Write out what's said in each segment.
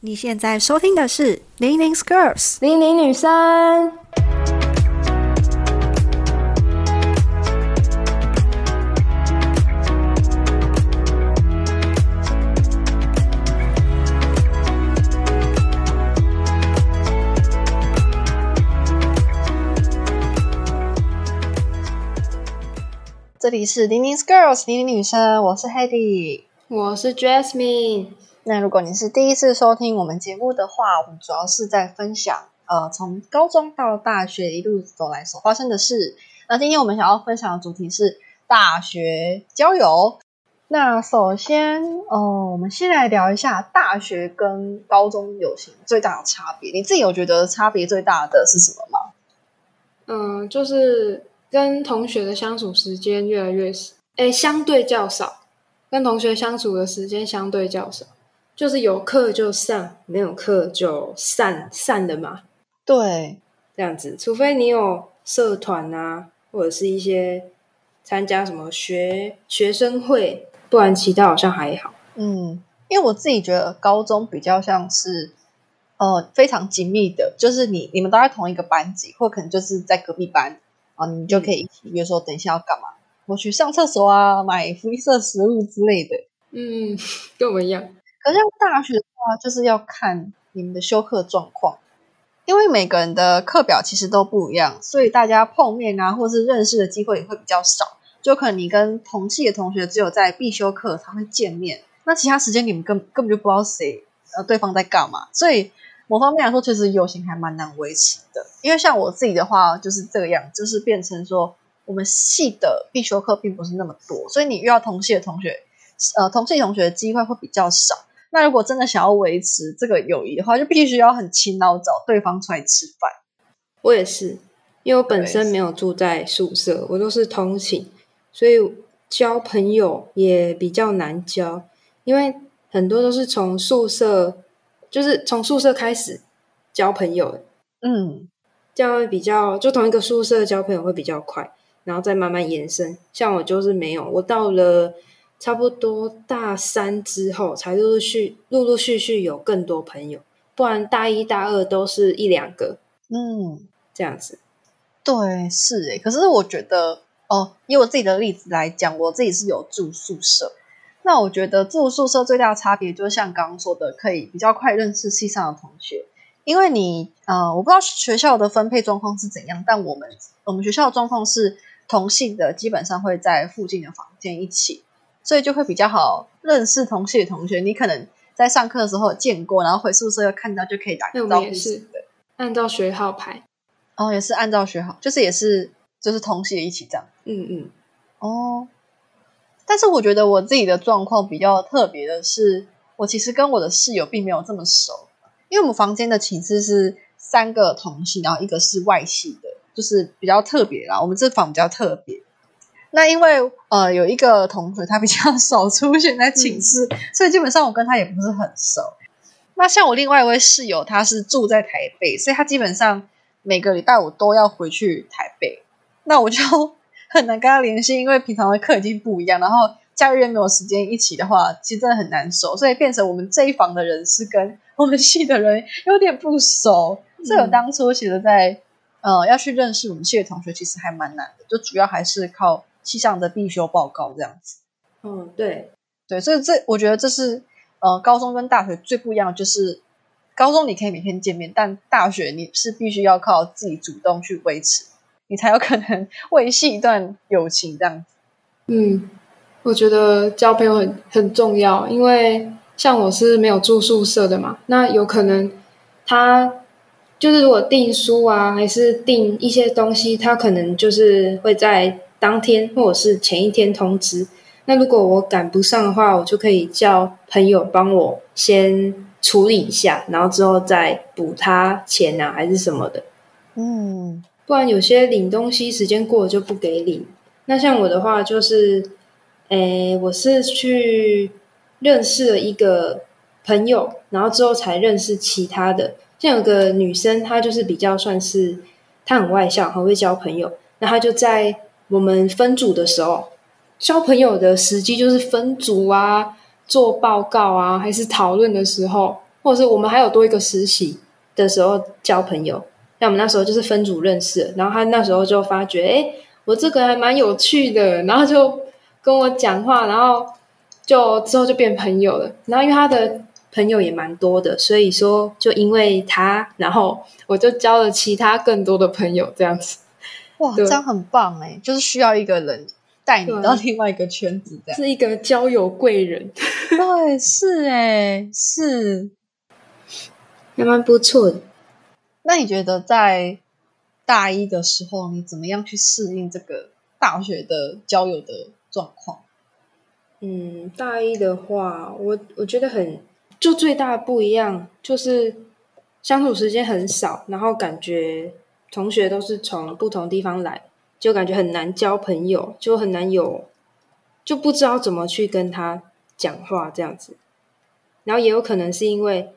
你现在收听的是《零零 Girls》。零零女生，这里是《零零 Girls》零零女生，我是 Hedy。我是 Jasmine。那如果你是第一次收听我们节目的话，我们主要是在分享呃从高中到大学一路走来所发生的事。那今天我们想要分享的主题是大学交友。那首先，呃，我们先来聊一下大学跟高中友情最大的差别。你自己有觉得差别最大的是什么吗？嗯，就是跟同学的相处时间越来越少，哎，相对较少，跟同学相处的时间相对较少。就是有课就上，没有课就散散的嘛。对，这样子，除非你有社团啊，或者是一些参加什么学学生会，不然其他好像还好。嗯，因为我自己觉得高中比较像是呃非常紧密的，就是你你们都在同一个班级，或可能就是在隔壁班啊，你就可以一起约说等一下要干嘛，我去上厕所啊，买福利社食物之类的。嗯，跟我们一样。可是大学的话，就是要看你们的修课状况，因为每个人的课表其实都不一样，所以大家碰面啊，或是认识的机会也会比较少。就可能你跟同系的同学只有在必修课才会见面，那其他时间你们根根本就不知道谁呃对方在干嘛。所以某方面来说，其实友情还蛮难维持的。因为像我自己的话，就是这个样，就是变成说我们系的必修课并不是那么多，所以你遇到同系的同学，呃，同系同学的机会会比较少。那如果真的想要维持这个友谊的话，就必须要很勤劳找对方出来吃饭。我也是，因为我本身没有住在宿舍，我都是通勤，所以交朋友也比较难交，因为很多都是从宿舍，就是从宿舍开始交朋友。嗯，这样会比较，就同一个宿舍交朋友会比较快，然后再慢慢延伸。像我就是没有，我到了。差不多大三之后，才陆陆续陆陆续续有更多朋友，不然大一大二都是一两个，嗯，这样子。对，是诶。可是我觉得，哦，以我自己的例子来讲，我自己是有住宿舍。那我觉得住宿舍最大的差别，就是像刚刚说的，可以比较快认识系上的同学。因为你，呃，我不知道学校的分配状况是怎样，但我们我们学校的状况是同系的，基本上会在附近的房间一起。所以就会比较好认识同系的同学，你可能在上课的时候见过，然后回宿舍又看到，就可以打个招呼是的。按照学号排，哦，也是按照学号，就是也是就是同系的一起这样。嗯嗯。哦，但是我觉得我自己的状况比较特别的是，我其实跟我的室友并没有这么熟，因为我们房间的寝室是三个同系，然后一个是外系的，就是比较特别啦。我们这房比较特别。那因为呃有一个同学他比较少出现在寝室，所以基本上我跟他也不是很熟。那像我另外一位室友，他是住在台北，所以他基本上每个礼拜我都要回去台北。那我就很难跟他联系，因为平常的课已经不一样，然后假日又没有时间一起的话，其实真的很难熟。所以变成我们这一房的人是跟我们系的人 有点不熟。所以我当初其实，在呃要去认识我们系的同学，其实还蛮难的，就主要还是靠。气象的必修报告这样子，嗯，对对，所以这我觉得这是呃高中跟大学最不一样，就是高中你可以每天见面，但大学你是必须要靠自己主动去维持，你才有可能 维系一段友情这样子。嗯，我觉得交朋友很很重要，因为像我是没有住宿舍的嘛，那有可能他就是如果订书啊，还是订一些东西，他可能就是会在。当天或者是前一天通知，那如果我赶不上的话，我就可以叫朋友帮我先处理一下，然后之后再补他钱啊，还是什么的。嗯，不然有些领东西时间过了就不给领。那像我的话，就是，诶，我是去认识了一个朋友，然后之后才认识其他的。像有个女生，她就是比较算是她很外向，很会交朋友，那她就在。我们分组的时候，交朋友的时机就是分组啊，做报告啊，还是讨论的时候，或者是我们还有多一个实习的时候交朋友。像我们那时候就是分组认识，然后他那时候就发觉，哎，我这个还蛮有趣的，然后就跟我讲话，然后就之后就变朋友了。然后因为他的朋友也蛮多的，所以说就因为他，然后我就交了其他更多的朋友，这样子。哇，这样很棒哎！就是需要一个人带你到另外一个圈子，这样是一个交友贵人。对，是哎，是还蛮不错的。那你觉得在大一的时候，你怎么样去适应这个大学的交友的状况？嗯，大一的话，我我觉得很就最大的不一样就是相处时间很少，然后感觉同学都是从不同地方来，就感觉很难交朋友，就很难有就不知道怎么去跟他讲话这样子。然后也有可能是因为。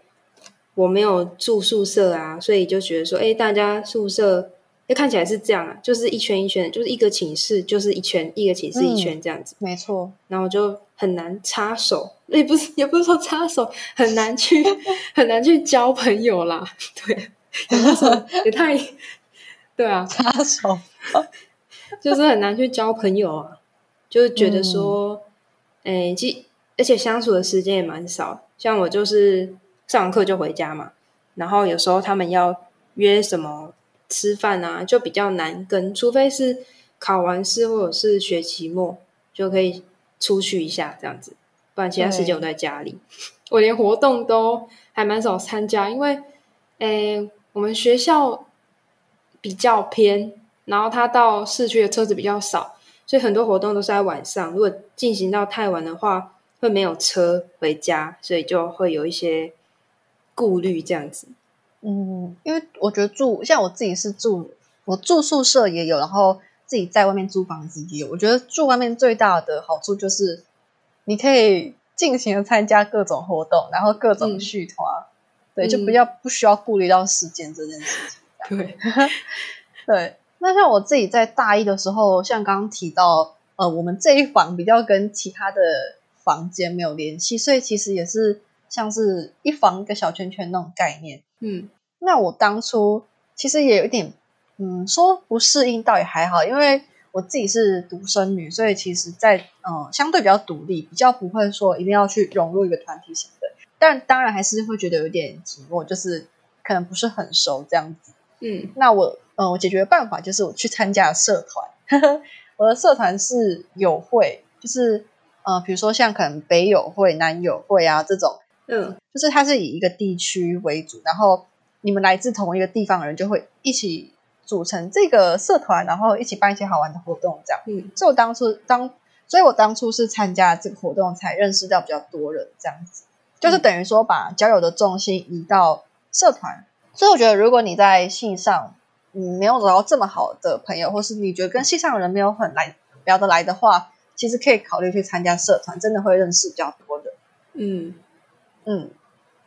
我没有住宿舍啊，所以就觉得说，哎，大家宿舍，哎，看起来是这样啊，就是一圈一圈，就是一个寝室就是一圈，一个寝室一圈这样子，没错。然后就很难插手，也不是也不是说插手，很难去 很难去交朋友啦。对，也太对啊，插手。就是很难去交朋友啊，就是觉得说，哎，其而且相处的时间也蛮少，像我就是。上完课就回家嘛，然后有时候他们要约什么吃饭啊，就比较难跟，除非是考完试或者是学期末就可以出去一下这样子，不然其他时间我在家里，我连活动都还蛮少参加，因为诶我们学校比较偏，然后他到市区的车子比较少，所以很多活动都是在晚上，如果进行到太晚的话，会没有车回家，所以就会有一些。顾虑这样子，嗯，因为我觉得住像我自己是住，我住宿舍也有，然后自己在外面租房子也有。我觉得住外面最大的好处就是你可以尽情的参加各种活动，然后各种续团，对，就不要不需要顾虑到时间这件事情。对，对。那像我自己在大一的时候，像刚刚提到，呃，我们这一房比较跟其他的房间没有联系，所以其实也是。像是一房一个小圈圈那种概念，嗯，那我当初其实也有一点，嗯，说不适应倒也还好，因为我自己是独生女，所以其实，在嗯相对比较独立，比较不会说一定要去融入一个团体型的，但当然还是会觉得有点寂寞，就是可能不是很熟这样子，嗯，那我嗯我解决的办法就是我去参加社团，我的社团是友会，就是呃比如说像可能北友会、南友会啊这种。嗯，就是它是以一个地区为主，然后你们来自同一个地方的人就会一起组成这个社团，然后一起办一些好玩的活动，这样。嗯，所以我当初当，所以我当初是参加这个活动才认识到比较多人，这样子，就是等于说把交友的重心移到社团。所以我觉得，如果你在信上嗯没有找到这么好的朋友，或是你觉得跟信上的人没有很来聊得来的话，其实可以考虑去参加社团，真的会认识比较多的。嗯。嗯，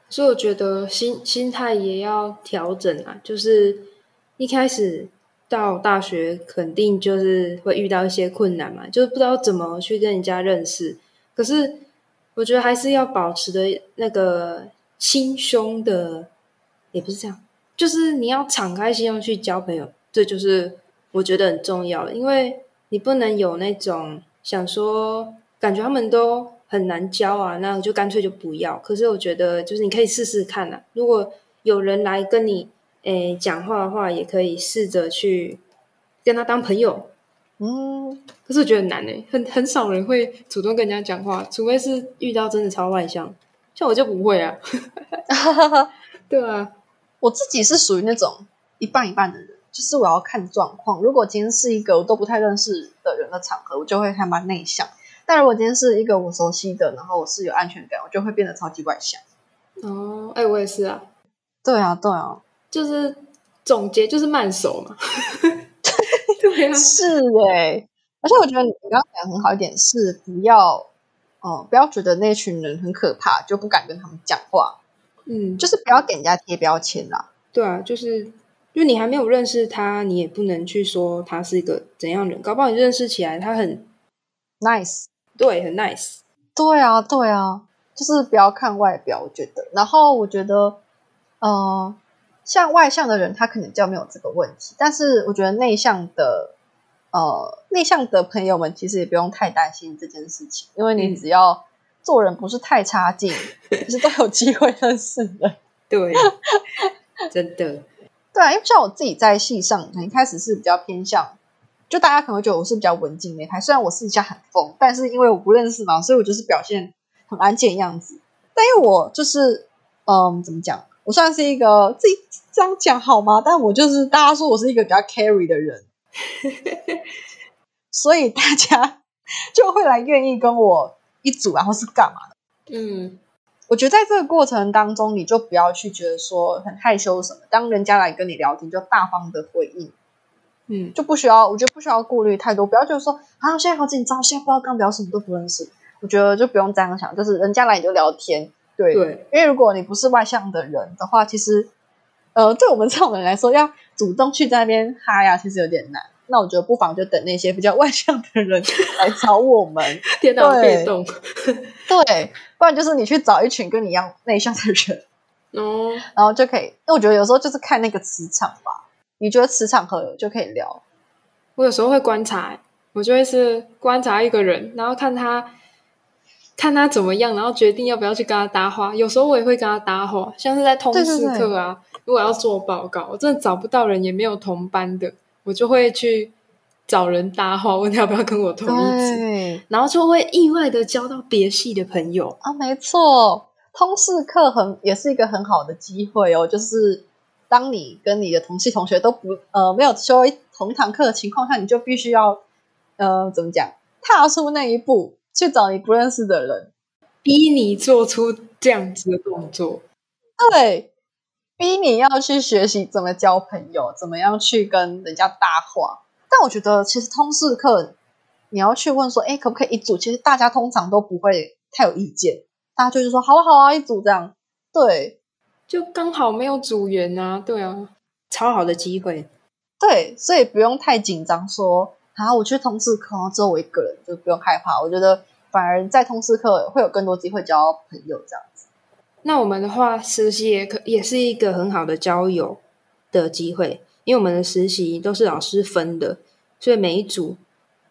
所以我觉得心心态也要调整啊。就是一开始到大学，肯定就是会遇到一些困难嘛，就是不知道怎么去跟人家认识。可是我觉得还是要保持的那个心胸的，也不是这样，就是你要敞开心胸去交朋友，这就是我觉得很重要的。因为你不能有那种想说，感觉他们都。很难交啊，那就干脆就不要。可是我觉得，就是你可以试试看啊。如果有人来跟你诶讲话的话，也可以试着去跟他当朋友。嗯，可是我觉得很难诶，很很少人会主动跟人家讲话，除非是遇到真的超外向，像我就不会啊。对啊，我自己是属于那种一半一半的人，就是我要看状况。如果今天是一个我都不太认识的人的场合，我就会还蛮内向。但如果今天是一个我熟悉的，然后我是有安全感，我就会变得超级外向。哦，哎，我也是啊。对啊，对啊，就是总结就是慢熟嘛。对啊，是哎。而且我觉得你刚刚讲很好一点是不要，哦，不要觉得那群人很可怕，就不敢跟他们讲话。嗯，就是不要给人家贴标签啦。对啊，就是因为你还没有认识他，你也不能去说他是一个怎样人。搞不好你认识起来他很 nice。对，很 nice。对啊，对啊，就是不要看外表，我觉得。然后我觉得，呃，像外向的人，他可能较没有这个问题。但是我觉得内向的，呃，内向的朋友们其实也不用太担心这件事情，因为你只要做人不是太差劲，其 实都有机会认识的。对，真的。对啊，因为像我自己在戏上，一开始是比较偏向，就大家可能会觉得我是比较文静那派。虽然我私底下很疯，但是因为我不认识嘛，所以我就是表现很安静的样子。但因为我就是，嗯，怎么讲？我算是一个自己这样讲好吗？但我就是大家说我是一个比较 carry 的人，所以大家就会来愿意跟我一组，然后是干嘛的？嗯。我觉得在这个过程当中，你就不要去觉得说很害羞什么。当人家来跟你聊天，就大方的回应，嗯，就不需要。我觉得不需要顾虑太多，不要就是说啊，现在好紧张，现在不知道刚聊什么都不认识。我觉得就不用这样想，就是人家来你就聊天，对对。因为如果你不是外向的人的话，其实呃，对我们这种人来说，要主动去在那边嗨呀，其实有点难。那我觉得不妨就等那些比较外向的人 来找我们，天脑变动，对，不然就是你去找一群跟你一样内向的人，哦，然后就可以。因为我觉得有时候就是看那个磁场吧，你觉得磁场合就可以聊。我有时候会观察，我就会是观察一个人，然后看他看他怎么样，然后决定要不要去跟他搭话。有时候我也会跟他搭话，像是在通识课啊，如果要做报告，我真的找不到人，也没有同班的。我就会去找人搭话，问他要不要跟我同一次，然后就会意外的交到别系的朋友啊。没错，通识课很也是一个很好的机会哦。就是当你跟你的同系同学都不呃没有修同一堂课的情况下，你就必须要呃怎么讲，踏出那一步去找你不认识的人，逼你做出这样子的动作。对。逼你要去学习怎么交朋友，怎么样去跟人家搭话。但我觉得，其实通识课你要去问说，哎，可不可以一组？其实大家通常都不会太有意见，大家就是说，好啊，好啊，一组这样。对，就刚好没有组员啊，对啊，超好的机会。对，所以不用太紧张，说啊，我去通识课只有我一个人，就不用害怕。我觉得反而在通识课会有更多机会交朋友，这样。那我们的话，实习也可也是一个很好的交友的机会，因为我们的实习都是老师分的，所以每一组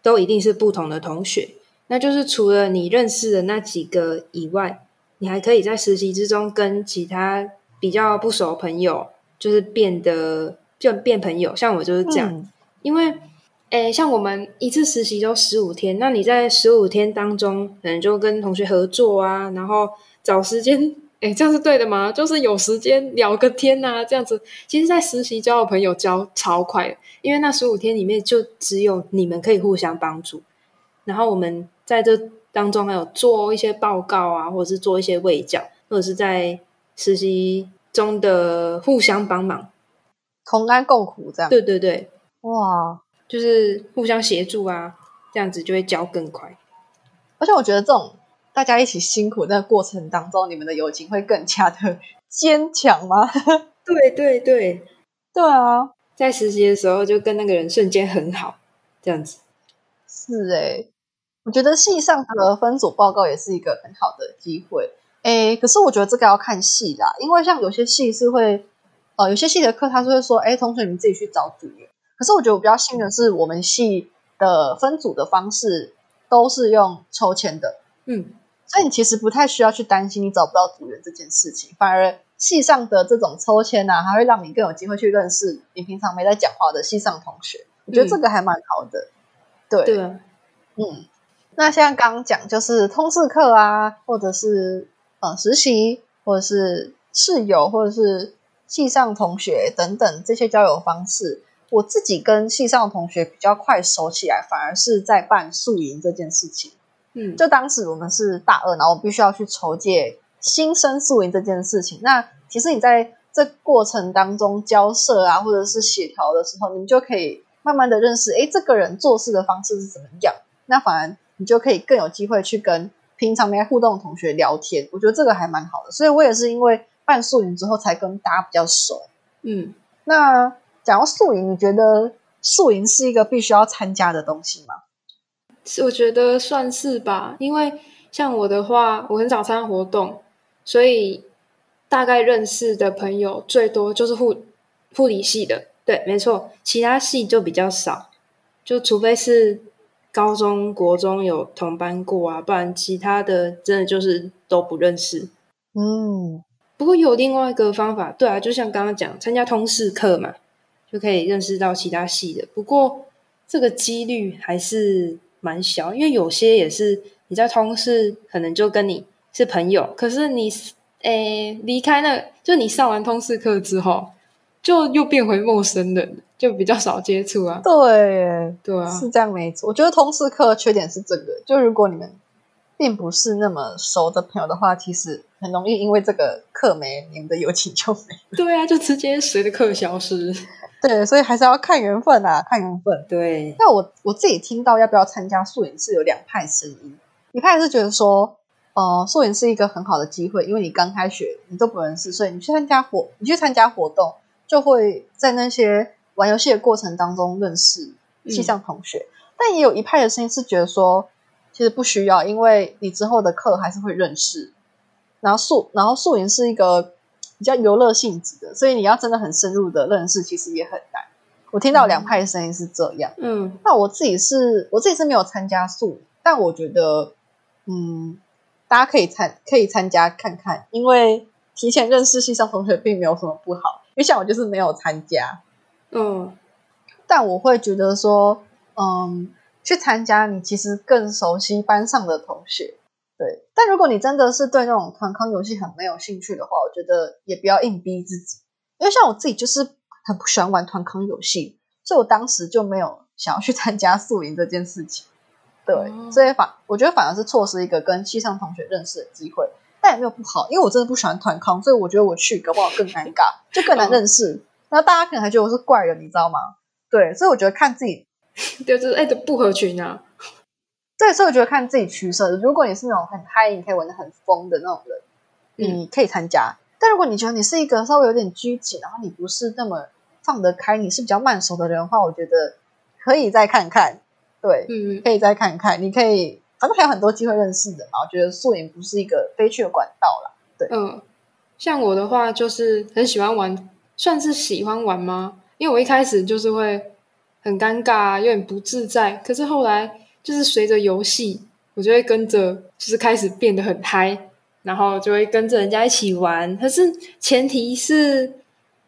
都一定是不同的同学。那就是除了你认识的那几个以外，你还可以在实习之中跟其他比较不熟朋友，就是变得就变朋友。像我就是这样，因为诶，像我们一次实习都十五天，那你在十五天当中，可能就跟同学合作啊，然后找时间。哎，这样是对的吗？就是有时间聊个天呐，这样子。其实，在实习交的朋友交超快，因为那十五天里面就只有你们可以互相帮助。然后我们在这当中还有做一些报告啊，或者是做一些卫教，或者是在实习中的互相帮忙，同甘共苦这样。对对对，哇，就是互相协助啊，这样子就会交更快。而且我觉得这种。大家一起辛苦那个过程当中，你们的友情会更加的坚强吗？对对对，对啊，在实习的时候就跟那个人瞬间很好，这样子是哎，我觉得系上的分组报告也是一个很好的机会哎，可是我觉得这个要看系啦，因为像有些系是会呃，有些系的课他是会说，哎，同学你们自己去找组员。可是我觉得我比较幸运的是，我们系的分组的方式都是用抽签的，嗯。所以你其实不太需要去担心你找不到组员这件事情，反而系上的这种抽签呢，还会让你更有机会去认识你平常没在讲话的系上同学。我觉得这个还蛮好的。对，对，嗯。那像刚刚讲，就是通识课啊，或者是呃实习，或者是室友，或者是系上同学等等这些交友方式，我自己跟系上同学比较快熟起来，反而是在办宿营这件事情。嗯，就当时我们是大二，然后我必须要去筹借新生宿营这件事情。那其实你在这过程当中交涉啊，或者是协调的时候，你就可以慢慢的认识，哎，这个人做事的方式是怎么样。那反而你就可以更有机会去跟平常没互动的同学聊天。我觉得这个还蛮好的。所以我也是因为办宿营之后，才跟大家比较熟。嗯，那讲到宿营，你觉得宿营是一个必须要参加的东西吗？我觉得算是吧，因为像我的话，我很少参加活动，所以大概认识的朋友最多就是护护理系的。对，没错，其他系就比较少，就除非是高中国中有同班过啊，不然其他的真的就是都不认识。嗯，不过有另外一个方法，对啊，就像刚刚讲，参加通识课嘛，就可以认识到其他系的。不过这个几率还是蛮小，因为有些也是你在通识可能就跟你是朋友，可是你诶离开那，就你上完通识课之后。就又变回陌生人，就比较少接触啊。对，对啊，是这样没错。我觉得通识课缺点是这个，就如果你们并不是那么熟的朋友的话，其实很容易因为这个课没，你们的 友情就没。对啊，就直接随着课消失。对，所以还是要看缘分啊，看缘分。对。那我我自己听到要不要参加素影是有两派声音，一派是觉得说，呃，素影是一个很好的机会，因为你刚开学，你都不认识，所以你去参加活，你去参加活动。就会在那些玩游戏的过程当中认识系上同学，但也有一派的声音是觉得说，其实不需要，因为你之后的课还是会认识。然后素，然后素营是一个比较游乐性质的，所以你要真的很深入的认识，其实也很难。我听到两派的声音是这样，嗯，那我自己是我自己是没有参加素，但我觉得，嗯，大家可以参可以参加看看，因为提前认识系上同学并没有什么不好。因为像我就是没有参加，嗯，但我会觉得说，嗯，去参加你其实更熟悉班上的同学，对。但如果你真的是对那种团康游戏很没有兴趣的话，我觉得也不要硬逼自己。因为像我自己就是很不喜欢玩团康游戏，所以我当时就没有想要去参加宿营这件事情。对，所以反我觉得反而是错失一个跟系上同学认识的机会。但也没有不好，因为我真的不喜欢团康，所以我觉得我去搞不好更尴尬，就更难认识。然后大家可能还觉得我是怪人，你知道吗？对，所以我觉得看自己，就是哎，不合群啊。对，所以我觉得看自己取舍。如果你是那种很嗨，你可以玩的很疯的那种人，你可以参加。但如果你觉得你是一个稍微有点拘谨，然后你不是那么放得开，你是比较慢熟的人的话，我觉得可以再看看。对，嗯，可以再看看，你可以。反正还有很多机会认识的嘛，我觉得素颜不是一个飞去的管道啦。对，嗯，像我的话就是很喜欢玩，算是喜欢玩吗？因为我一开始就是会很尴尬，有点不自在。可是后来就是随着游戏，我就会跟着，就是开始变得很嗨，然后就会跟着人家一起玩。可是前提是，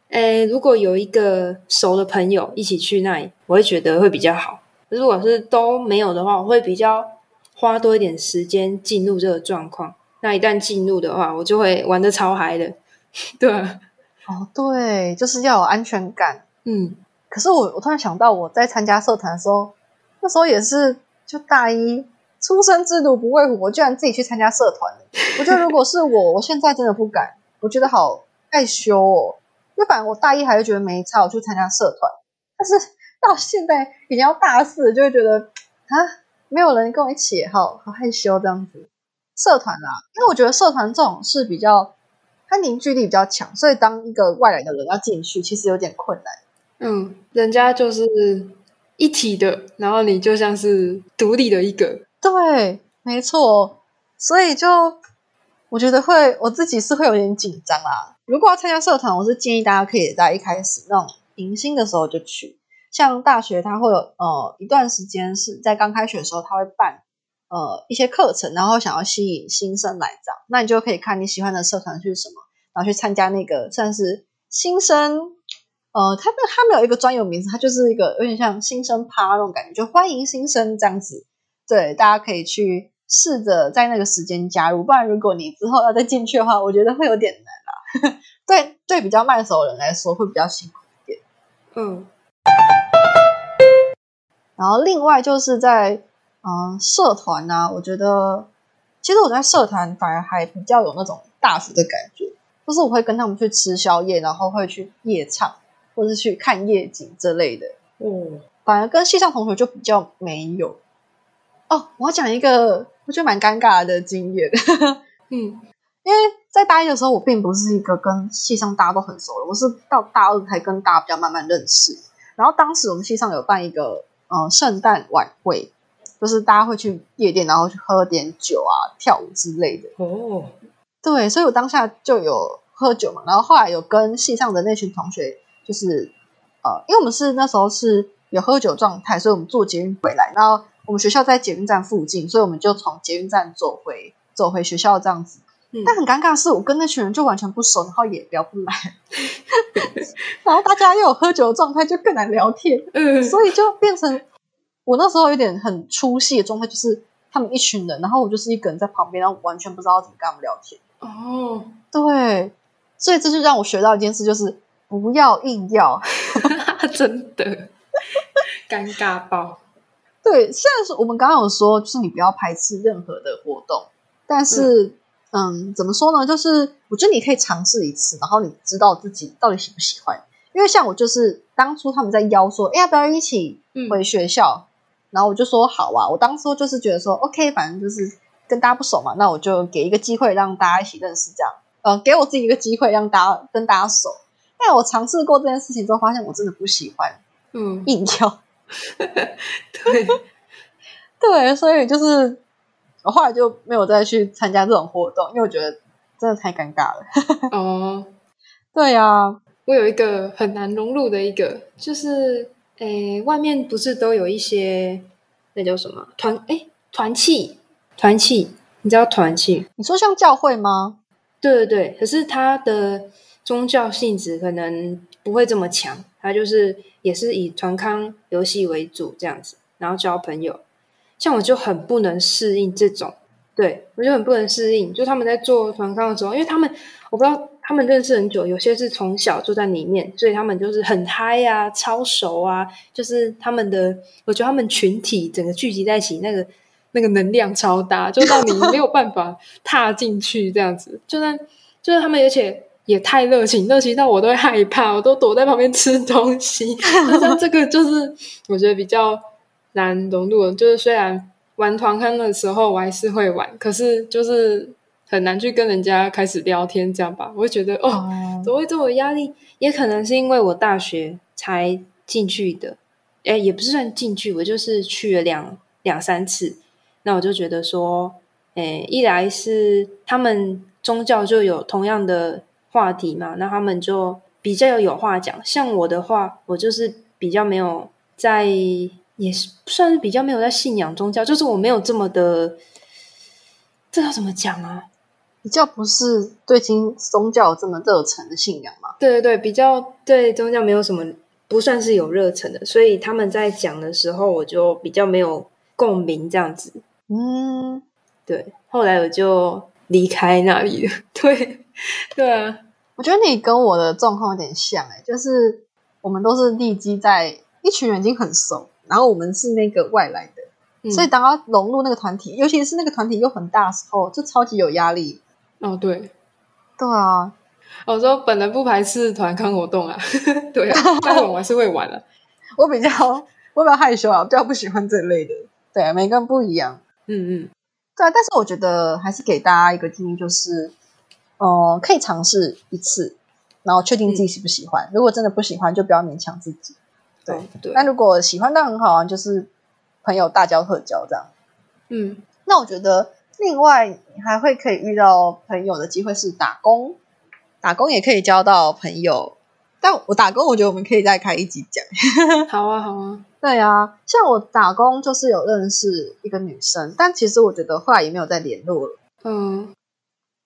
诶，如果有一个熟的朋友一起去那里，我会觉得会比较好。如果是都没有的话，我会比较。花多一点时间进入这个状况，那一旦进入的话，我就会玩的超嗨的。对，哦，对，就是要有安全感。嗯，可是我我突然想到，我在参加社团的时候，那时候也是就大一，初生之犊不畏虎，我居然自己去参加社团。我觉得如果是我，我现在真的不敢，我觉得好害羞哦。因为反正我大一还是觉得没差，我去参加社团，但是到现在已经要大四，就会觉得啊。没有人跟我一起，好好害羞这样子。社团啦，因为我觉得社团这种是比较，它凝聚力比较强，所以当一个外来的人要进去，其实有点困难。嗯，人家就是一体的，然后你就像是独立的一个。对，没错。所以就我觉得会，我自己是会有点紧张啦。如果要参加社团，我是建议大家可以在一开始那种迎新的时候就去。像大学，它会有呃一段时间是在刚开学的时候，他会办呃一些课程，然后想要吸引新生来这样，那你就可以看你喜欢的社团是什么，然后去参加那个算是新生，呃，他他没有一个专有名字，它就是一个有点像新生趴那种感觉，就欢迎新生这样子。对，大家可以去试着在那个时间加入，不然如果你之后要再进去的话，我觉得会有点难啦。对 对，比较慢手的人来说会比较辛苦一点。嗯。然后另外就是在嗯社团呢，我觉得其实我在社团反而还比较有那种大学的感觉，就是我会跟他们去吃宵夜，然后会去夜唱，或是去看夜景之类的。嗯，反而跟系上同学就比较没有。哦，我要讲一个我觉得蛮尴尬的经验。嗯，因为在大一的时候，我并不是一个跟系上大家都很熟的，我是到大二才跟大家比较慢慢认识。然后当时我们系上有办一个。呃，圣诞晚会，就是大家会去夜店，然后去喝点酒啊、跳舞之类的。哦，对，所以我当下就有喝酒嘛，然后后来有跟系上的那群同学，就是呃，因为我们是那时候是有喝酒状态，所以我们坐捷运回来，然后我们学校在捷运站附近，所以我们就从捷运站走回走回学校这样子。嗯但很尴尬的是，我跟那群人就完全不熟，然后也聊不来，然后大家又有喝酒的状态，就更难聊天，嗯，所以就变成我那时候有点很出戏的状态，就是他们一群人，然后我就是一个人在旁边，然后完全不知道怎么跟他们聊天。哦，对，所以这就让我学到一件事，就是不要硬要。真的尴尬爆。对，虽然说我们刚刚有说，就是你不要排斥任何的活动，但是，嗯怎么说呢？就是我觉得你可以尝试一次，然后你知道自己到底喜不喜欢。因为像我就是当初他们在邀说，哎，要不要一起嗯回学校？然后我就说好啊。我当初就是觉得说，OK，反正就是跟大家不熟嘛，那我就给一个机会让大家一起认识，这样，呃，给我自己一个机会让大家跟大家熟。但我尝试过这件事情之后，发现我真的不喜欢嗯，硬要。对，对，所以就是我后来就没有再去参加这种活动，因为我觉得真的太尴尬了。哦，对呀、我有一个很难融入的一个，就是诶，外面不是都有一些那叫什么团诶团契团契，你知道团契？你说像教会吗？对对对，可是它的宗教性质可能不会这么强，它就是也是以团康游戏为主这样子，然后交朋友。像我就很不能适应这种，对我就很不能适应。就他们在做团康的时候，因为他们我不知道他们认识很久，有些是从小就在里面，所以他们就是很嗨啊、超熟啊，就是他们的，我觉得他们群体整个聚集在一起，那个那个能量超大，就让你没有办法踏进去这样子。就算就是他们，而且也太热情，热情到我都会害怕，我都躲在旁边吃东西。像这个就是我觉得比较难融入，就是虽然玩团康的时候我还是会玩，可是就是很难去跟人家开始聊天这样吧。我会觉得哦，哦怎么会这么压力？也可能是因为我大学才进去的，哎，也不是算进去，我就是去了两两三次。那我就觉得说，哎，一来是他们宗教就有同样的话题嘛，那他们就比较有话讲。像我的话，我就是比较没有在，也是算是比较没有在信仰宗教，就是我没有这么的，这要怎么讲啊？比较不是对宗宗教有这么热忱的信仰嘛？对对对，比较对宗教没有什么不算是有热忱的，所以他们在讲的时候，我就比较没有共鸣这样子。嗯，对，后来我就离开那里了。对，对啊，我觉得你跟我的状况有点像、欸，就是我们都是立基在一群人已经很熟，然后我们是那个外来的，嗯所以当他融入那个团体，尤其是那个团体又很大的时候，就超级有压力。哦对，对啊，我说本人不排斥团康活动啊，对啊，但我还是会玩啊。我比较我比较害羞啊，比较不喜欢这类的。对啊，每个人不一样。嗯嗯，对啊，但是我觉得还是给大家一个建议，就是，呃，可以尝试一次，然后确定自己喜不喜欢。如果真的不喜欢，就不要勉强自己。对哦对，那如果喜欢，当然很好啊，就是朋友大交特交这样。嗯那我觉得另外你还会可以遇到朋友的机会是打工，打工也可以交到朋友。但我打工，我觉得我们可以再开一集讲。好啊好啊，对啊，像我打工就是有认识一个女生，但其实我觉得后来也没有再联络了。嗯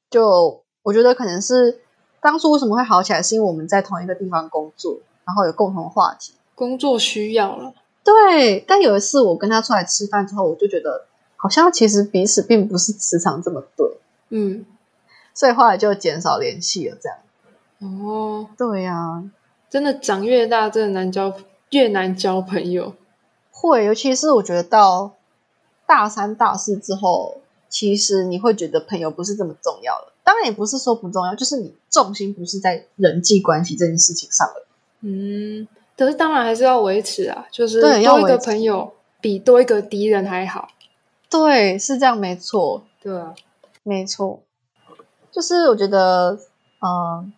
就我觉得可能是当初为什么会好起来，是因为我们在同一个地方工作，然后有共同话题。工作需要了。对，但有一次我跟他出来吃饭之后，我就觉得好像其实彼此并不是磁场这么对，嗯所以后来就减少联系了。这样。哦，对呀、真的长越大，真的难交，越难交朋友。会，尤其是我觉得到大三、大四之后，其实你会觉得朋友不是这么重要了。当然也不是说不重要，就是你重心不是在人际关系这件事情上了。嗯，可是当然还是要维持啊，就是多一个朋友比多一个敌人还好。对，是这样，没错。对啊，没错，就是我觉得，嗯、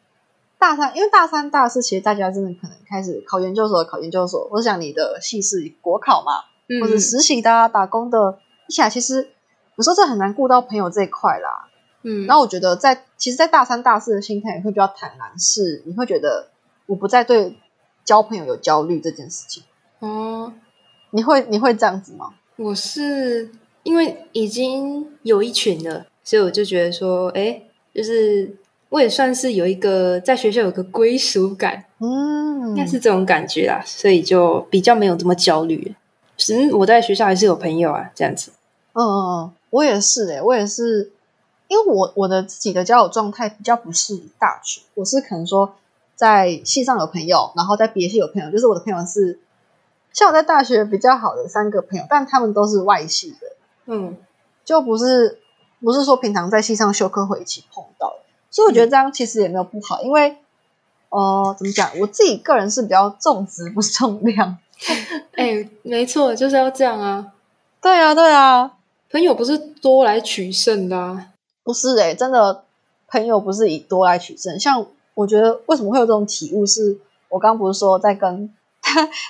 大三，因为大三、大四，其实大家真的可能开始考研究所，考研究所。我想你的系是国考嘛，嗯或者实习的、啊、打工的，一起来其实有时候这很难顾到朋友这一块啦。嗯，然后我觉得在其实，在大三、大四的心态也会比较坦然，是你会觉得我不再对交朋友有焦虑这件事情。哦，你会你会这样子吗？我是因为已经有一群了，所以我就觉得说，哎，就是我也算是有一个在学校有个归属感，嗯，应该是这种感觉啦，所以就比较没有这么焦虑。嗯，我在学校还是有朋友啊，这样子。嗯嗯嗯，我也是诶、我也是，因为我我的自己的交友状态比较不是以大群，我是可能说在系上有朋友，然后在别系有朋友，就是我的朋友是像我在大学比较好的三个朋友，但他们都是外系的，嗯就不是不是说平常在系上修课会一起碰到的，所以我觉得这样其实也没有不好，因为呃怎么讲，我自己个人是比较重质不重量，哎，没错，就是要这样啊。对啊对啊，朋友不是多来取胜的啊。不是诶、真的朋友不是以多来取胜。像我觉得为什么会有这种体悟是，我刚刚不是说在跟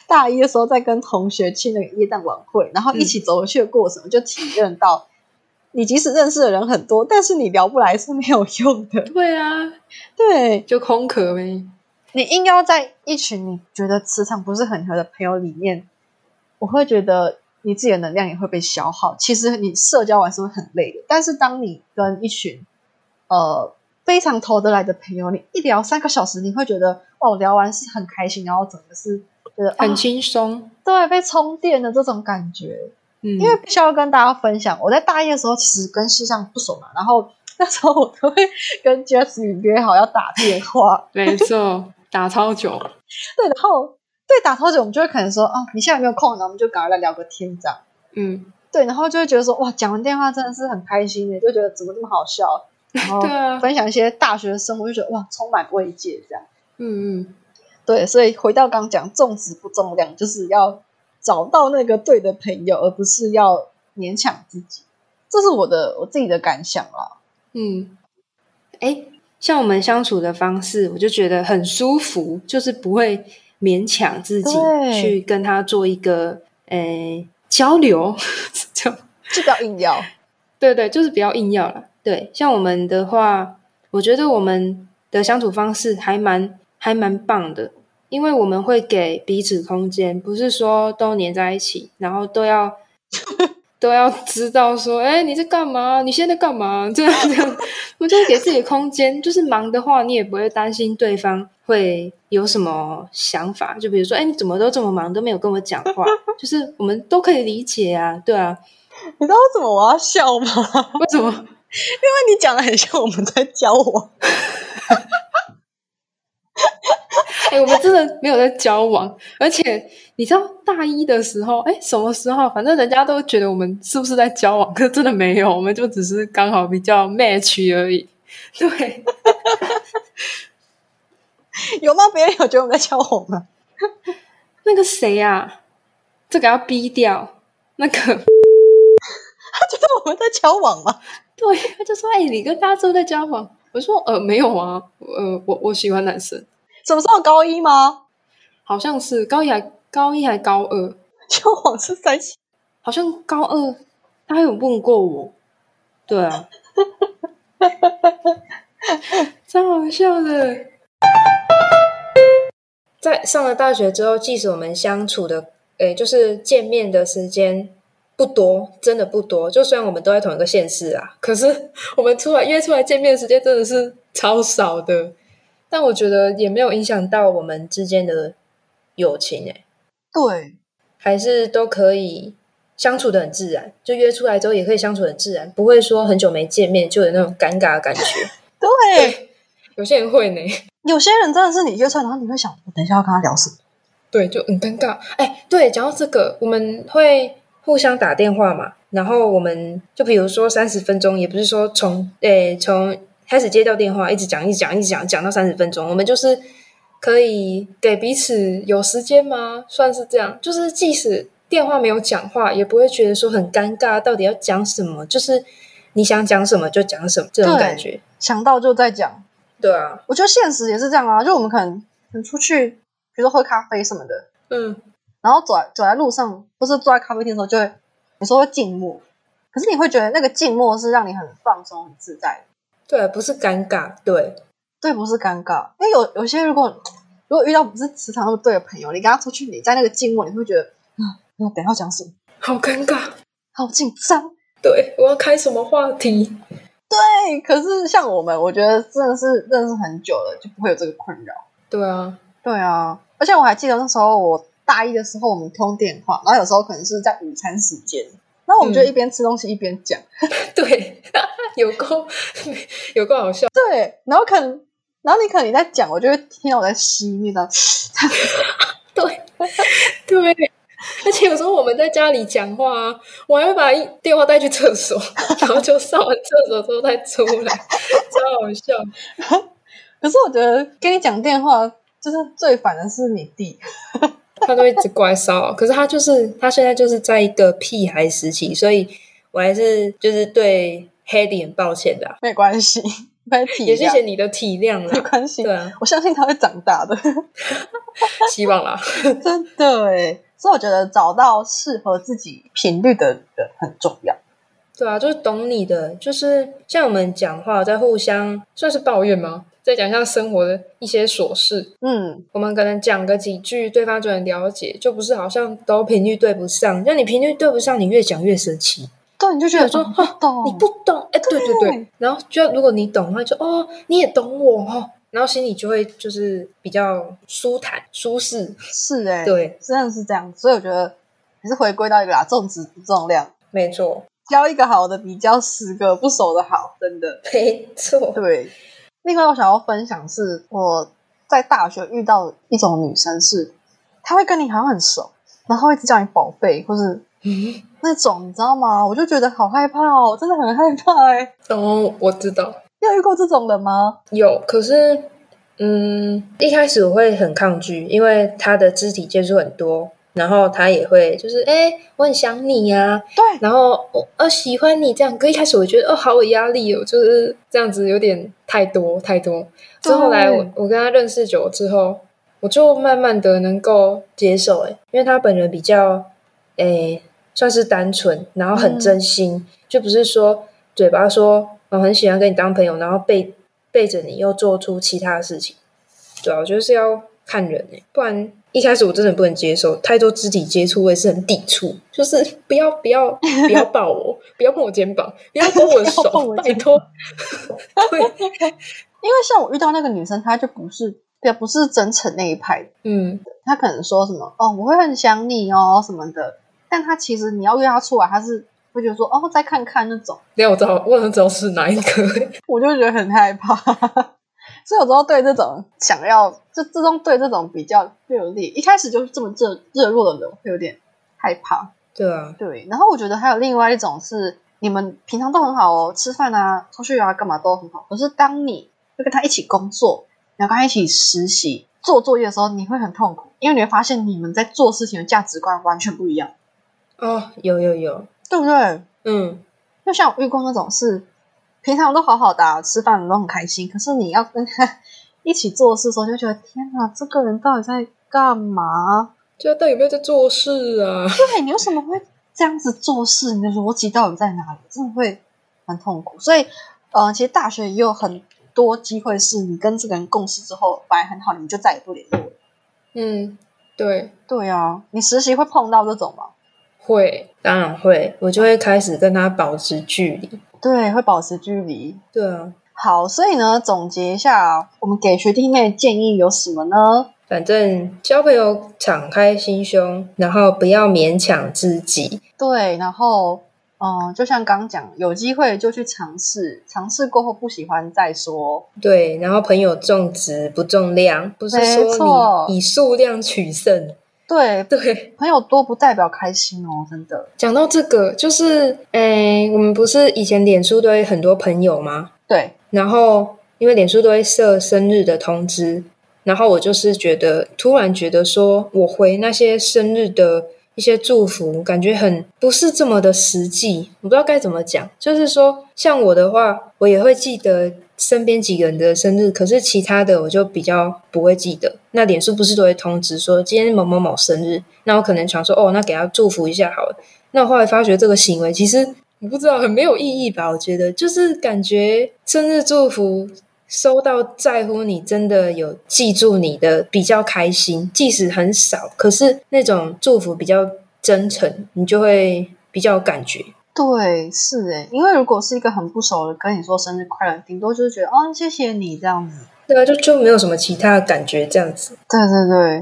大一的时候在跟同学去那个耶诞晚会，然后一起走过去的过程，就体认到，你即使认识的人很多，但是你聊不来是没有用的。对啊，对就空壳呗。你硬要在一群你觉得磁场不是很合的朋友里面，我会觉得你自己的能量也会被消耗。其实你社交完是会很累的，但是当你跟一群呃非常投得来的朋友，你一聊三个小时，你会觉得哦，聊完是很开心，然后整个是觉得很啊轻松。对被充电的这种感觉。嗯，因为必须要跟大家分享，我在大一的时候其实跟系上不熟嘛，然后 那时候我都会跟 Jess 约好要打电话，没错，打超久。对，然后对打超久，我们就会可能说哦，你现在有没有空？然后我们就赶快来聊个天这样。嗯，对，然后就会觉得说哇，讲完电话真的是很开心的，就觉得怎么这么好笑，然后分享一些大学生活，就觉得哇，充满慰藉这样。嗯嗯，对，所以回到刚讲重质不重量，就是要找到那个对的朋友，而不是要勉强自己。这是我的我自己的感想啦。嗯，哎，像我们相处的方式，我就觉得很舒服，就是不会勉强自己去跟他做一个诶交流，就不要硬要。对对，就是不要硬要了。对，像我们的话，我觉得我们的相处方式还蛮还蛮棒的，因为我们会给彼此空间，不是说都黏在一起，然后都要都要知道说，哎，你在干嘛？你现在干嘛？这样这样，我就会给自己空间。就是忙的话，你也不会担心对方会有什么想法。就比如说，哎，你怎么都这么忙，都没有跟我讲话，就是我们都可以理解啊，对啊。你知道为什么我要笑吗？为什么？因为你讲的很像我们在交往。哎、我们真的没有在交往，而且你知道大一的时候，哎，什么时候？反正人家都觉得我们是不是在交往，可是真的没有，我们就只是刚好比较 match 而已。对，有吗？别人有觉得我们在交往吗？那个谁啊，这个要逼掉。那个，他觉得我们在交往吗？对，他就说：“哎、你跟大家都在交往？”我说：“呃，没有啊，呃，我我喜欢男生，什么时候高一吗？好像是高一还高一还高二，交往是三七。好像高二他有问过我。对啊，超好笑的。在上了大学之后，即使我们相处的，诶，就是见面的时间不多，真的不多。就虽然我们都在同一个县市啊，可是我们出来约出来见面的时间真的是超少的。但我觉得也没有影响到我们之间的友情、诶，对，还是都可以相处的很自然。就约出来之后也可以相处得很自然，不会说很久没见面就有那种尴尬的感觉。对，有些人会呢。有些人真的是你约出来，然后你会想，我等一下要跟他聊什么？对，就很尴尬。哎，对，讲到这个，我们会互相打电话嘛，然后我们就比如说三十分钟，也不是说从诶从开始接掉电话，一直讲一直讲一直讲讲到三十分钟，我们就是可以给彼此有时间吗？算是这样，就是即使电话没有讲话，也不会觉得说很尴尬，到底要讲什么？就是你想讲什么就讲什么，这种感觉。想到就在讲。对啊，我觉得现实也是这样啊，就我们可能出去，比如说喝咖啡什么的，嗯，然后走在走在路上，不是坐在咖啡厅的时候，就会有时候会静默，可是你会觉得那个静默是让你很放松、很自在的。对，不是尴尬，对，对，不是尴尬，因为有有些如果如果遇到不是磁场那么对的朋友，你跟他出去，你在那个静默，你会觉得啊，我等下要讲什么，好尴尬，好紧张。对我要开什么话题？对，可是像我们，我觉得真的是认识很久了，就不会有这个困扰。对啊，对啊，而且我还记得那时候我大一的时候，我们通电话，然后有时候可能是在午餐时间，然后我们就一边吃东西一边讲。对，有够 有够好笑。对，然后可能，然后你可能你在讲，我就会听到我在吸那种。对对，而且有时候我们在家里讲话啊，我还会把一电话带去厕所，然后就上完厕所之后再出来，超好笑。可是我觉得跟你讲电话，就是最烦的是你弟，他都一直怪骚扰。可是他就是他现在就是在一个屁孩时期，所以我还是就是对 Hedy 很抱歉的啊、没关系，也谢谢，你的体谅没。关系对，啊，我相信他会长大的，希望啦。真的哎。所以我觉得找到适合自己频率的人很重要。对啊，就是懂你的，就是像我们讲话在互相算是抱怨吗？在讲一下生活的一些琐事，嗯，我们可能讲个几句，对方就能了解，就不是好像都频率对不上。那你频率对不上，你越讲越生气。对，你就觉得说哦你不懂，哎，对对对对。然后就如果你懂的话，就哦，你也懂我哦，然后心里就会就是比较舒坦、舒适。是哎，对，真的是这样。所以我觉得还是回归到一个啦，重质不重量，没错，交一个好的比交十个不熟的好，真的。没错。对，另外我想要分享是我在大学遇到一种女生是，她会跟你好像很熟，然后一直叫你宝贝，或是嗯，那种你知道吗？我就觉得好害怕哦，真的很害怕哎。哦，我知道。你有遇过这种人吗？有，可是，嗯，一开始我会很抗拒，因为他的肢体接触很多，然后他也会就是，哎、我很想你呀、对，然后我呃喜欢你这样。可一开始我觉得哦，好有压力哦，就是这样子有点太多太多。之后来我我跟他认识久了之后，我就慢慢的能够接受，哎，因为他本人比较，哎，算是单纯，然后很真心，就不是说嘴巴说我很喜欢跟你当朋友，然后背背着你又做出其他的事情。对啊，我觉得是要看人诶，不然一开始我真的不能接受太多肢体接触，我也是很抵触，就是不要不要不要抱我，不要碰我肩膀，不要 碰我的手拜肩托。对，因为像我遇到那个女生，她就不是，也不是真诚那一派的，嗯，她可能说什么哦，我会很想你哦什么的，但她其实你要约她出来，她是会觉得说哦，再看看那种。等一下我知道，我能知道是哪一个。我就觉得很害怕。所以有时候对这种想要，就自动对这种比较热烈，一开始就是这么热热络的人，会有点害怕。对啊，对，然后我觉得还有另外一种是，你们平常都很好哦，吃饭啊、出去啊、干嘛都很好。可是当你就跟他一起工作，然后跟他一起实习、做作业的时候，你会很痛苦，因为你会发现你们在做事情的价值观完全不一样，哦，有有有，对不对？嗯，就像我遇过那种是，平常都好好的、啊，吃饭都很开心，可是你要跟 他一起做事的时候，就觉得天哪，这个人到底在干嘛？就到底有没有在做事啊？对你为什么会这样子做事？你的逻辑到底在哪里？真的会很痛苦。所以，呃，其实大学也有很多机会是你跟这个人共事之后，反来很好，你们就再也不联络了。嗯，对，对啊，你实习会碰到这种吗？会，当然会，我就会开始跟他保持距离。对，会保持距离。对啊，好，所以呢，总结一下，我们给学弟妹的建议有什么呢？反正交朋友敞开心胸，然后不要勉强自己。对，然后嗯，就像刚刚讲，有机会就去尝试，尝试过后不喜欢再说。对，然后朋友重质不重量，不是说你以数量取胜。对，对，朋友多不代表开心哦，真的。讲到这个，就是诶，我们不是以前脸书都会很多朋友吗？对，然后因为脸书都会设生日的通知，然后我就是觉得突然觉得说我回那些生日的一些祝福，感觉很不是这么的实际，我不知道该怎么讲。就是说，像我的话，我也会记得身边几个人的生日，可是其他的我就比较不会记得。那脸书不是都会通知说今天某某某生日，那我可能想说哦，那给他祝福一下好了。那我后来发觉这个行为其实我不知道很没有意义吧？我觉得就是感觉生日祝福收到在乎你，真的有记住你的比较开心，即使很少，可是那种祝福比较真诚，你就会比较有感觉。对，是诶，因为如果是一个很不熟的跟你说生日快乐，顶多就是觉得哦，谢谢你这样子。对啊，就就没有什么其他的感觉这样子。对对对，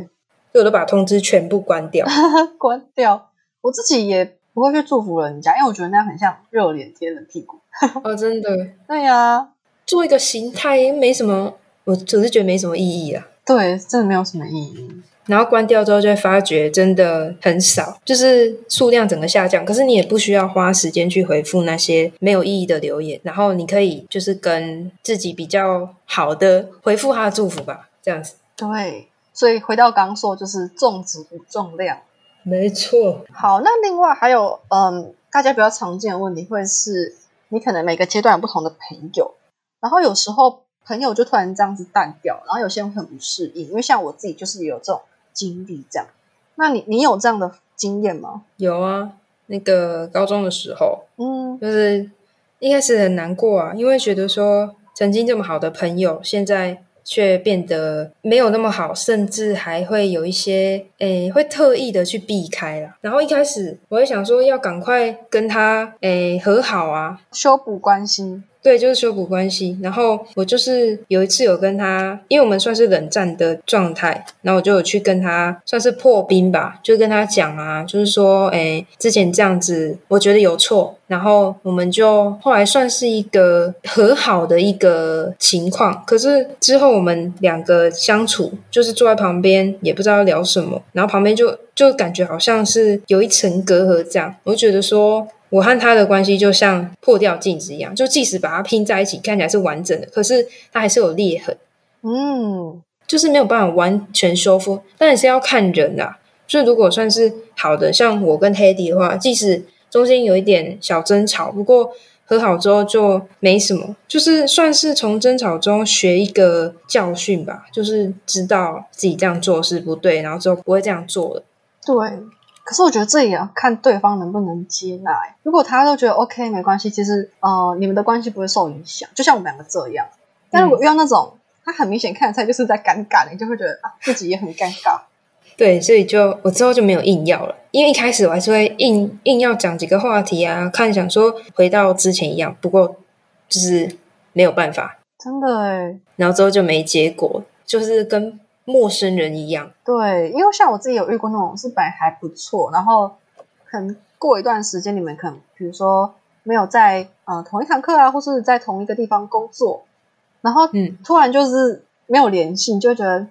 所以我都把通知全部关掉。关掉。我自己也不会去祝福人家，因为我觉得那样很像热脸贴冷屁股。哦，真的。对呀，做一个形态没什么，我只是觉得没什么意义啊。对，真的没有什么意义。然后关掉之后，就会发觉真的很少，就是数量整个下降。可是你也不需要花时间去回复那些没有意义的留言，然后你可以就是跟自己比较好的回复他的祝福吧，这样子。对，所以回到刚说，就是重质不重量。没错。好，那另外还有，嗯，大家比较常见的问题会是，你可能每个阶段有不同的朋友，然后有时候朋友就突然这样子淡掉，然后有些人很不适应，因为像我自己就是有这种。经历这样，那你你有这样的经验吗？有啊，那个高中的时候，嗯，就是一开始很难过啊，因为觉得说曾经这么好的朋友，现在却变得没有那么好，甚至还会有一些诶，会特意的去避开了。然后一开始我会想说，要赶快跟他诶和好啊，修补关系。对，就是修补关系。然后我就是有一次有跟他，因为我们算是冷战的状态，然后我就有去跟他算是破冰吧，就跟他讲啊，就是说，哎，之前这样子，我觉得有错。然后我们就后来算是一个和好的一个情况。可是之后我们两个相处，就是坐在旁边也不知道聊什么，然后旁边就就感觉好像是有一层隔阂这样。我就觉得说。我和他的关系就像破掉镜子一样，就即使把它拼在一起，看起来是完整的，可是它还是有裂痕。嗯，就是没有办法完全修复，但也是要看人啦。就如果算是好的，像我跟黑迪的话，即使中间有一点小争吵，不过和好之后就没什么，就是算是从争吵中学一个教训吧，就是知道自己这样做是不对，然后之后不会这样做了。对。可是我觉得这也要看对方能不能接纳。如果他都觉得 OK 没关系，其实呃你们的关系不会受影响。就像我们两个这样。但如果遇到那种他很明显看出来就是在尴尬，你就会觉得啊自己也很尴尬。对，所以就我之后就没有硬要了，因为一开始我还是会硬硬要讲几个话题啊，看想说回到之前一样。不过就是没有办法，真的哎。然后之后就没结果，就是跟。陌生人一样，对，因为像我自己有遇过那种是本来还不错，然后可能过一段时间，你们可能比如说没有在呃同一堂课啊，或是在同一个地方工作，然后嗯，突然就是没有联系，就觉得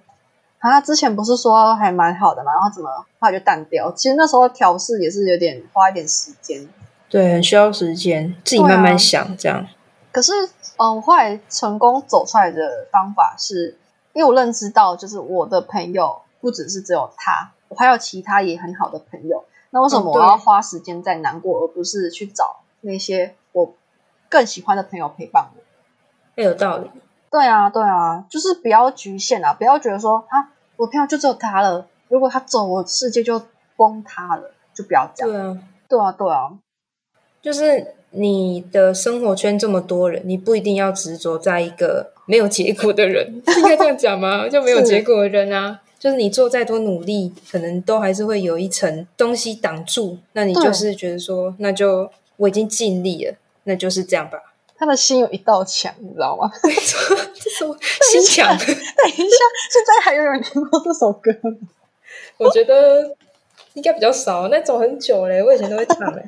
啊，之前不是说还蛮好的嘛，然后怎么后来就淡掉？其实那时候调试也是有点花一点时间，对，很需要时间，自己慢慢想这样。可是嗯，我后来成功走出来的方法是。因为我认知到，就是我的朋友不只是只有他，我还有其他也很好的朋友。那为什么我要花时间在难过，而不是去找那些我更喜欢的朋友陪伴我？很有道理。对啊，对啊，就是不要局限啊，不要觉得说啊，我朋友就只有他了，如果他走，我世界就崩塌了，就不要这样。对啊，对啊，对啊，就是。你的生活圈这么多人，你不一定要执着在一个没有结果的人，应该这样讲吗？就没有结果的人啊，就是你做再多努力，可能都还是会有一层东西挡住。那你就是觉得说，那就我已经尽力了，那就是这样吧。他的心有一道墙，你知道吗？这首心墙。等一下，现在还有人听过这首歌吗？我觉得应该比较少，那走很久嘞，我以前都会唱嘞。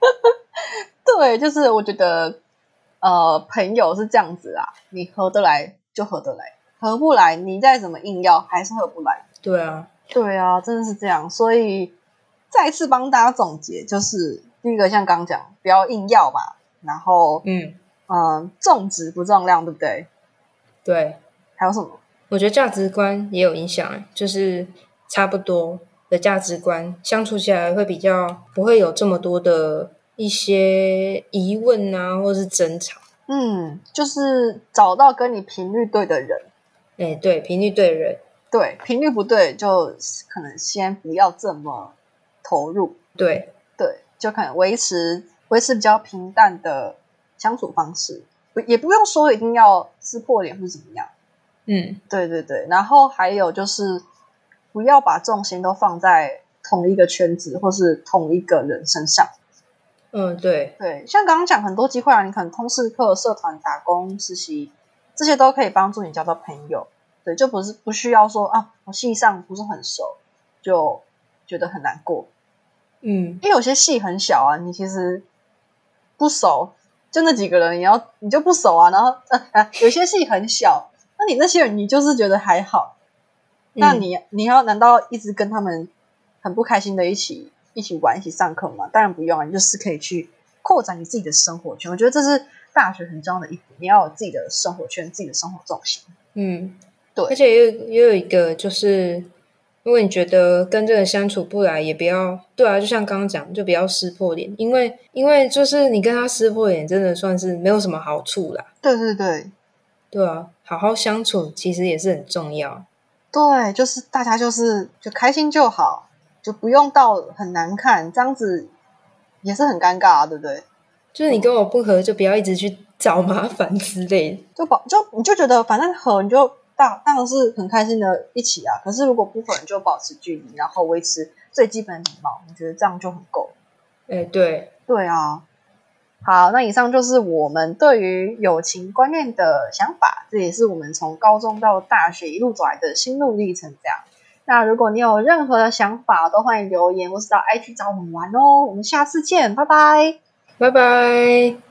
对，就是我觉得，呃，朋友是这样子啊，你合得来就合得来，合不来你再怎么硬要还是合不来。对啊，对啊，真的是这样。所以再次帮大家总结，就是第一个像刚讲，不要硬要嘛，然后嗯嗯，重质不重量，对不对？对。还有什么？我觉得价值观也有影响，就是差不多的价值观相处起来会比较不会有这么多的。一些疑问啊，或者是争吵，嗯，就是找到跟你频率对的人。哎，对，频率对人，对，频率不对，就可能先不要这么投入。对对，就可能维持维持比较平淡的相处方式，不也不用说一定要撕破脸或怎么样。嗯，对对对，然后还有就是不要把重心都放在同一个圈子或是同一个人身上。嗯，对对，像刚刚讲很多机会啊，你可能通识课、社团、打工、实习，这些都可以帮助你交到朋友。对，就不是不需要说啊，我系上不是很熟，就觉得很难过。嗯，因为有些系很小啊，你其实不熟，就那几个人，你要你就不熟啊。然后有些系很小，那你那些人你就是觉得还好，那嗯你你要难道一直跟他们很不开心的一起一起玩、一起上课嘛？当然不用啊，你就是可以去扩展你自己的生活圈。我觉得这是大学很重要的一步，你要有自己的生活圈、自己的生活重心。嗯，对而且也有也有一个就是，如果你觉得跟这个相处不来，也不要对啊，就像刚刚讲，就不要撕破脸，因为因为就是你跟他撕破脸，真的算是没有什么好处啦。对对对对啊，好好相处其实也是很重要。对，就是大家就是就开心就好，就不用到很难看，这样子也是很尴尬啊，对不对？就是你跟我不合，就不要一直去找麻烦之类的。就保就你就觉得反正合你就当当然是很开心的一起啊，可是如果不合你就保持距离，然后维持最基本的礼貌，我觉得这样就很够。哎，对，对啊，好，那以上就是我们对于友情观念的想法，这也是我们从高中到大学一路走来的心路历程。这样，那如果你有任何的想法，都欢迎留言或是到 IG 找我们玩哦。我们下次见，拜拜。拜拜。